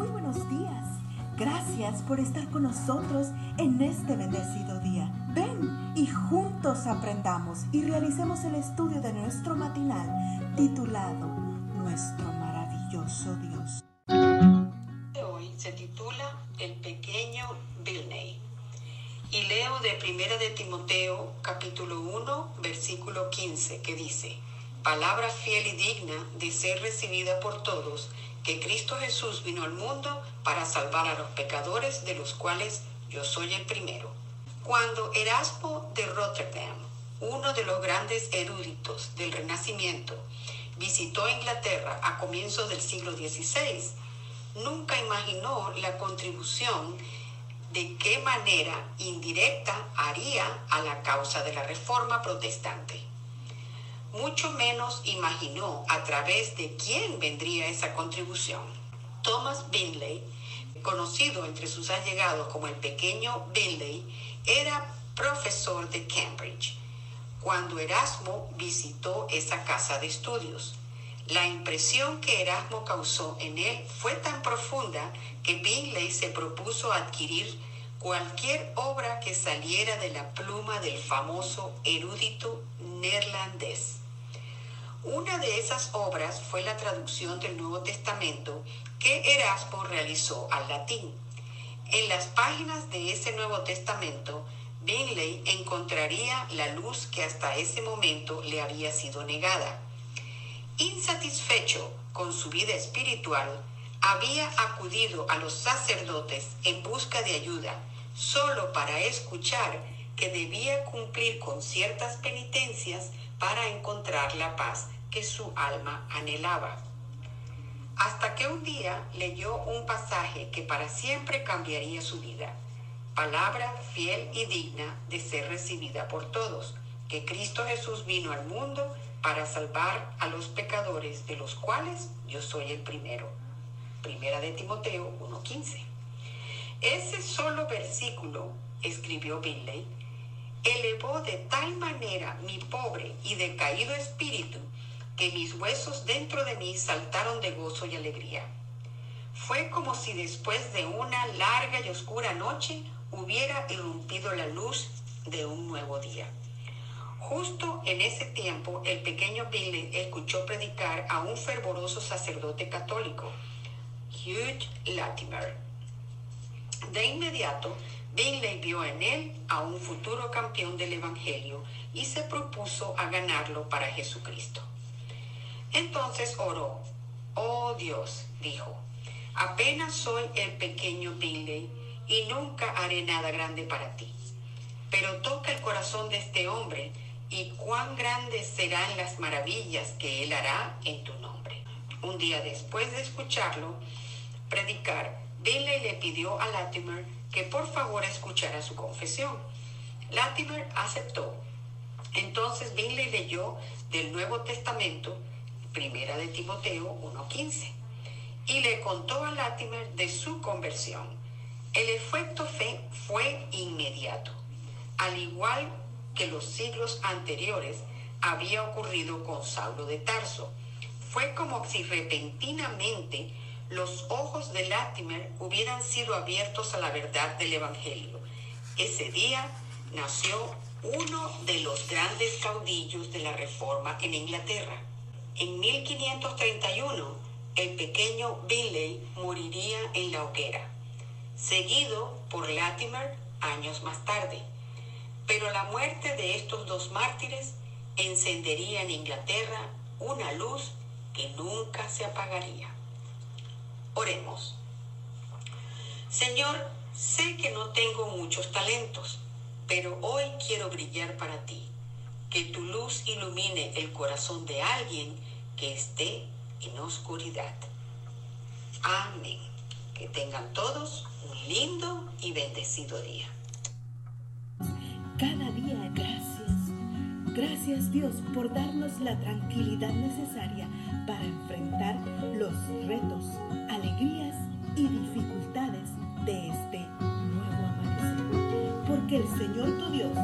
Muy buenos días. Gracias por estar con nosotros en este bendecido día. Ven y juntos aprendamos y realicemos el estudio de nuestro matinal titulado Nuestro maravilloso Dios. Hoy se titula El pequeño Bilney. Y leo de Primera de Timoteo capítulo 1 versículo 15 que dice, Palabra fiel y digna de ser recibida por todos que Cristo Jesús vino al mundo para salvar a los pecadores, de los cuales yo soy el primero. Cuando Erasmo de Rotterdam, uno de los grandes eruditos del Renacimiento, visitó Inglaterra a comienzos del siglo XVI, nunca imaginó la contribución de qué manera indirecta haría a la causa de la reforma protestante mucho menos imaginó a través de quién vendría esa contribución. Thomas Binley, conocido entre sus allegados como el pequeño Binley, era profesor de Cambridge cuando Erasmo visitó esa casa de estudios. La impresión que Erasmo causó en él fue tan profunda que Binley se propuso adquirir cualquier obra que saliera de la pluma del famoso erudito neerlandés. Una de esas obras fue la traducción del Nuevo Testamento que Erasmo realizó al latín. En las páginas de ese Nuevo Testamento, Binley encontraría la luz que hasta ese momento le había sido negada. Insatisfecho con su vida espiritual, había acudido a los sacerdotes en busca de ayuda, solo para escuchar que debía cumplir con ciertas penitencias para encontrar la paz que su alma anhelaba. Hasta que un día leyó un pasaje que para siempre cambiaría su vida. Palabra fiel y digna de ser recibida por todos, que Cristo Jesús vino al mundo para salvar a los pecadores, de los cuales yo soy el primero. Primera de Timoteo 1.15. Ese solo versículo, escribió Binley, elevó de tal manera mi pobre y decaído espíritu que mis huesos dentro de mí saltaron de gozo y alegría. Fue como si después de una larga y oscura noche hubiera irrumpido la luz de un nuevo día. Justo en ese tiempo, el pequeño Billy escuchó predicar a un fervoroso sacerdote católico, Hugh Latimer. De inmediato, Binley vio en él a un futuro campeón del Evangelio y se propuso a ganarlo para Jesucristo. Entonces oró. Oh Dios, dijo, apenas soy el pequeño Binley y nunca haré nada grande para ti. Pero toca el corazón de este hombre y cuán grandes serán las maravillas que él hará en tu nombre. Un día después de escucharlo predicar, Binley le pidió a Latimer que por favor escuchara su confesión. Latimer aceptó. Entonces Binley leyó del Nuevo Testamento, primera de Timoteo 1.15, y le contó a Latimer de su conversión. El efecto fe fue inmediato. Al igual que los siglos anteriores había ocurrido con Saulo de Tarso. Fue como si repentinamente los ojos de Latimer hubieran sido abiertos a la verdad del Evangelio. Ese día nació uno de los grandes caudillos de la Reforma en Inglaterra. En 1531, el pequeño Binley moriría en la hoguera, seguido por Latimer años más tarde. Pero la muerte de estos dos mártires encendería en Inglaterra una luz que nunca se apagaría. Oremos. Señor, sé que no tengo muchos talentos, pero hoy quiero brillar para ti. Que tu luz ilumine el corazón de alguien que esté en oscuridad. Amén. Que tengan todos un lindo y bendecido día. Cada día gracias. Gracias Dios por darnos la tranquilidad necesaria para enfrentar los retos, y dificultades de este nuevo amanecer. Porque el Señor tu Dios